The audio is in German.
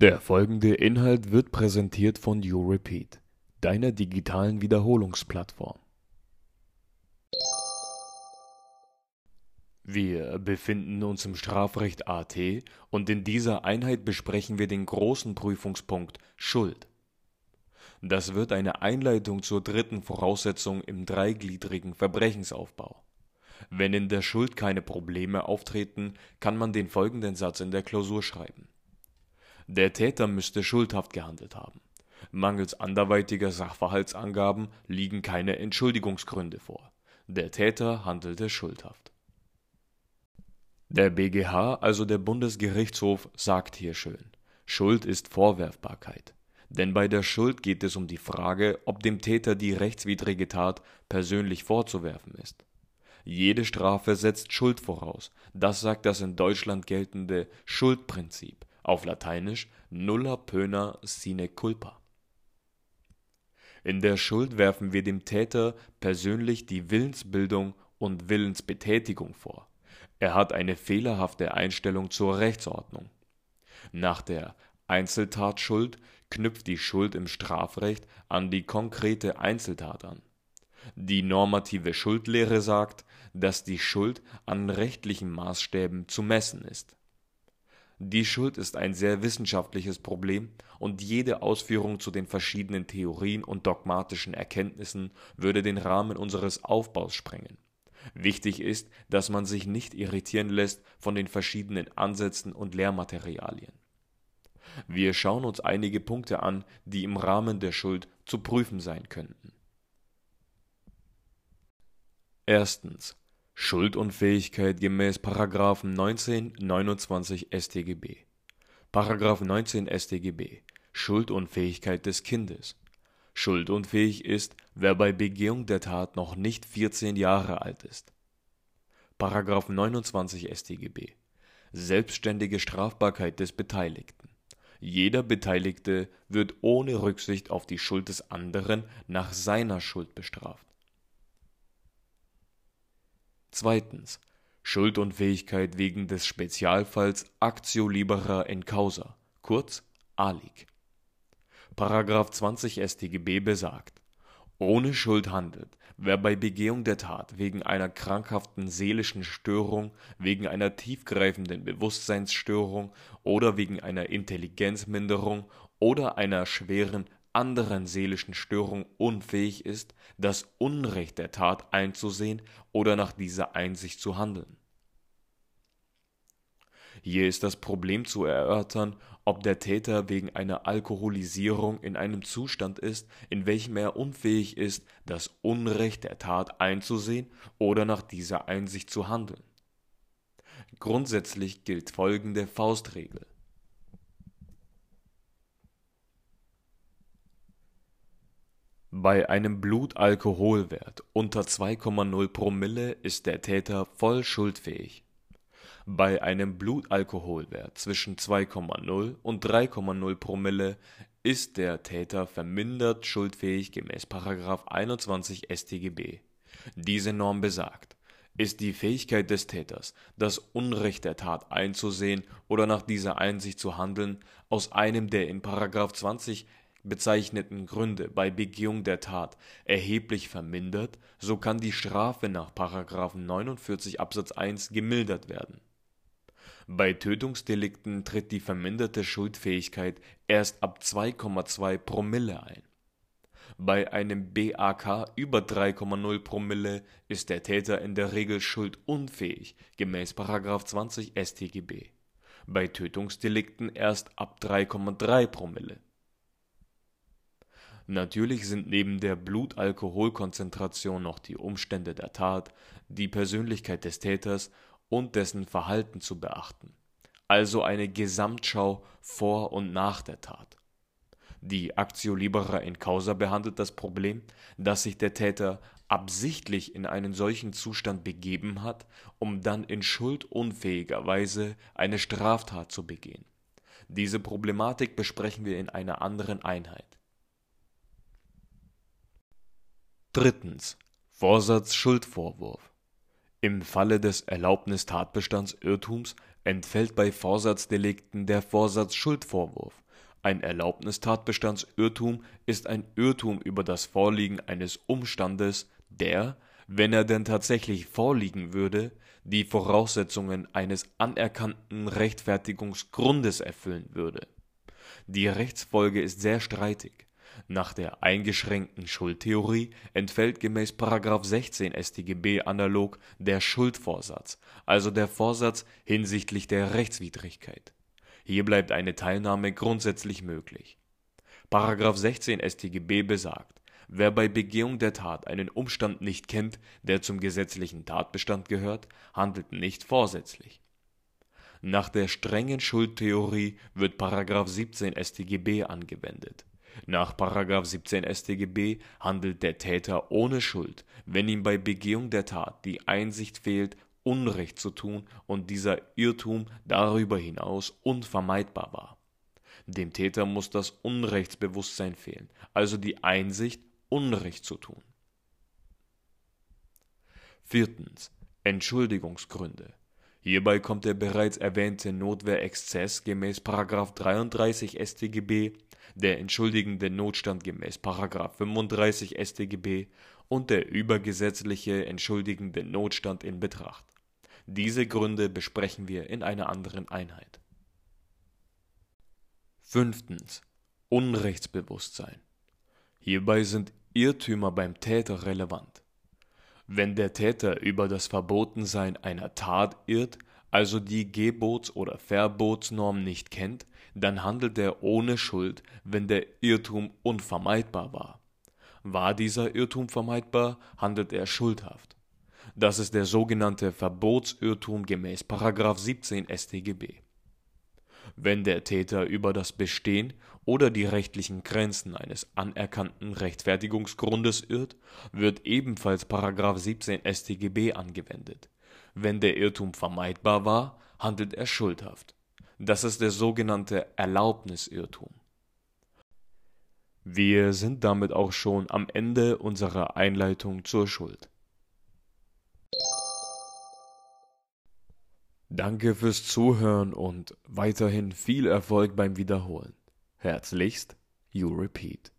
Der folgende Inhalt wird präsentiert von YouRepeat, deiner digitalen Wiederholungsplattform. Wir befinden uns im Strafrecht AT und in dieser Einheit besprechen wir den großen Prüfungspunkt Schuld. Das wird eine Einleitung zur dritten Voraussetzung im dreigliedrigen Verbrechensaufbau. Wenn in der Schuld keine Probleme auftreten, kann man den folgenden Satz in der Klausur schreiben. Der Täter müsste schuldhaft gehandelt haben. Mangels anderweitiger Sachverhaltsangaben liegen keine Entschuldigungsgründe vor. Der Täter handelte schuldhaft. Der BGH, also der Bundesgerichtshof, sagt hier schön, Schuld ist Vorwerfbarkeit. Denn bei der Schuld geht es um die Frage, ob dem Täter die rechtswidrige Tat persönlich vorzuwerfen ist. Jede Strafe setzt Schuld voraus. Das sagt das in Deutschland geltende Schuldprinzip, auf Lateinisch nulla pöna sine culpa. In der Schuld werfen wir dem Täter persönlich die Willensbildung und Willensbetätigung vor. Er hat eine fehlerhafte Einstellung zur Rechtsordnung. Nach der Einzeltatschuld knüpft die Schuld im Strafrecht an die konkrete Einzeltat an. Die normative Schuldlehre sagt, dass die Schuld an rechtlichen Maßstäben zu messen ist. Die Schuld ist ein sehr wissenschaftliches Problem und jede Ausführung zu den verschiedenen Theorien und dogmatischen Erkenntnissen würde den Rahmen unseres Aufbaus sprengen. Wichtig ist, dass man sich nicht irritieren lässt von den verschiedenen Ansätzen und Lehrmaterialien. Wir schauen uns einige Punkte an, die im Rahmen der Schuld zu prüfen sein könnten. Erstens Schuldunfähigkeit gemäß § 19 29 StGB. § 19 StGB Schuldunfähigkeit des Kindes Schuldunfähig ist, wer bei Begehung der Tat noch nicht 14 Jahre alt ist. § 29 StGB Selbstständige Strafbarkeit des Beteiligten jeder Beteiligte wird ohne Rücksicht auf die Schuld des anderen nach seiner Schuld bestraft. Zweitens Schuldunfähigkeit wegen des Spezialfalls Actio libera in causa, kurz ALIC. § 20 StGB besagt, ohne Schuld handelt, wer bei Begehung der Tat wegen einer krankhaften seelischen Störung, wegen einer tiefgreifenden Bewusstseinsstörung oder wegen einer Intelligenzminderung oder einer schweren anderen seelischen Störung unfähig ist, das Unrecht der Tat einzusehen oder nach dieser Einsicht zu handeln. Hier ist das Problem zu erörtern, ob der Täter wegen einer Alkoholisierung in einem Zustand ist, in welchem er unfähig ist, das Unrecht der Tat einzusehen oder nach dieser Einsicht zu handeln. Grundsätzlich gilt folgende Faustregel Bei einem Blutalkoholwert unter 2,0 Promille ist der Täter voll schuldfähig. Bei einem Blutalkoholwert zwischen 2,0 und 3,0 Promille ist der Täter vermindert schuldfähig gemäß § 21 StGB. Diese Norm besagt, ist die Fähigkeit des Täters, das Unrecht der Tat einzusehen oder nach dieser Einsicht zu handeln, aus einem der in § 20 bezeichneten Gründe bei Begehung der Tat erheblich vermindert, so kann die Strafe nach § 49 Absatz 1 gemildert werden. Bei Tötungsdelikten tritt die verminderte Schuldfähigkeit erst ab 2,2 Promille ein. Bei einem BAK über 3,0 Promille ist der Täter in der Regel schuldunfähig gemäß § 20 StGB, bei Tötungsdelikten erst ab 3,3 Promille Natürlich sind neben der Blutalkoholkonzentration noch die Umstände der Tat, die Persönlichkeit des Täters und dessen Verhalten zu beachten, also eine Gesamtschau vor und nach der Tat. Die Actio libera in causa behandelt das Problem, dass sich der Täter absichtlich in einen solchen Zustand begeben hat, um dann in schuldunfähiger Weise eine Straftat zu begehen. Diese Problematik besprechen wir in einer anderen Einheit. Drittens Vorsatz-Schuldvorwurf Im Falle des Erlaubnistatbestands Irrtums entfällt bei Vorsatzdelikten der Vorsatz-Schuldvorwurf, Ein Erlaubnistatbestandsirrtum ist ein Irrtum über das Vorliegen eines Umstandes, der, wenn er denn tatsächlich vorliegen würde, die Voraussetzungen eines anerkannten Rechtfertigungsgrundes erfüllen würde. Die Rechtsfolge ist sehr streitig. Nach der eingeschränkten Schuldtheorie entfällt gemäß § 16 StGB analog der Schuldvorsatz, also der Vorsatz hinsichtlich der Rechtswidrigkeit. Hier bleibt eine Teilnahme grundsätzlich möglich. § 16 StGB besagt, wer bei Begehung der Tat einen Umstand nicht kennt, der zum gesetzlichen Tatbestand gehört, handelt nicht vorsätzlich. Nach der strengen Schuldtheorie wird § 17 StGB angewendet. Nach § 17 StGB handelt der Täter ohne Schuld, wenn ihm bei Begehung der Tat die Einsicht fehlt Unrecht zu tun und dieser Irrtum darüber hinaus unvermeidbar war. Dem Täter muss das Unrechtsbewusstsein fehlen, also die Einsicht, Unrecht zu tun. Viertens. Entschuldigungsgründe. Hierbei kommt der bereits erwähnte Notwehrexzess gemäß 33 StGB, der entschuldigende Notstand gemäß 35 StGB und der übergesetzliche entschuldigende Notstand in Betracht. Diese Gründe besprechen wir in einer anderen Einheit. Fünftens. Unrechtsbewusstsein. Hierbei sind Irrtümer beim Täter relevant. Wenn der Täter über das Verbotensein einer Tat irrt, also die Gebots- oder Verbotsnorm nicht kennt, dann handelt er ohne Schuld, wenn der Irrtum unvermeidbar war. War dieser Irrtum vermeidbar, handelt er schuldhaft. Das ist der sogenannte Verbotsirrtum gemäß § 17 StGB. Wenn der Täter über das Bestehen oder die rechtlichen Grenzen eines anerkannten Rechtfertigungsgrundes irrt, wird ebenfalls § 17 StGB angewendet. Wenn der Irrtum vermeidbar war, handelt er schuldhaft. Das ist der sogenannte Erlaubnisirrtum wir sind damit auch schon am Ende unserer Einleitung zur Schuld. Danke fürs Zuhören und weiterhin viel Erfolg beim Wiederholen. Herzlichst, You Repeat.